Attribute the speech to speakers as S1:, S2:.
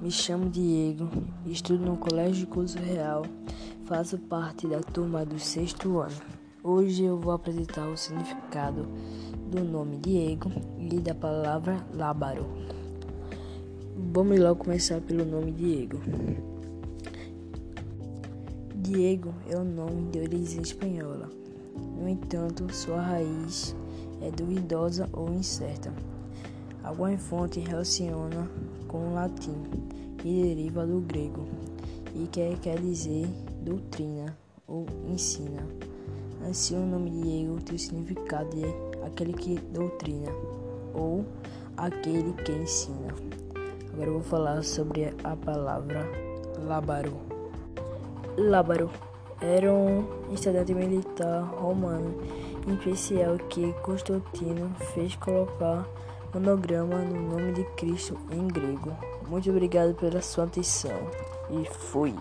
S1: Me chamo Diego, estudo no Colégio Curso Real, faço parte da turma do sexto ano. Hoje eu vou apresentar o significado do nome Diego e da palavra lábaro. Vamos logo começar pelo nome Diego. Diego é um nome de origem espanhola. No entanto, sua raiz é duvidosa ou incerta. Alguma fonte relaciona com o latim e deriva do grego e que quer dizer doutrina ou ensina. Assim, o nome Diego tem o significado de aquele que doutrina ou aquele que ensina. Agora eu vou falar sobre a palavra lábaro. Lábaro era um estudante militar romano, especial que Constantino fez colocar monograma no nome de Cristo em grego. Muito obrigado pela sua atenção e fui.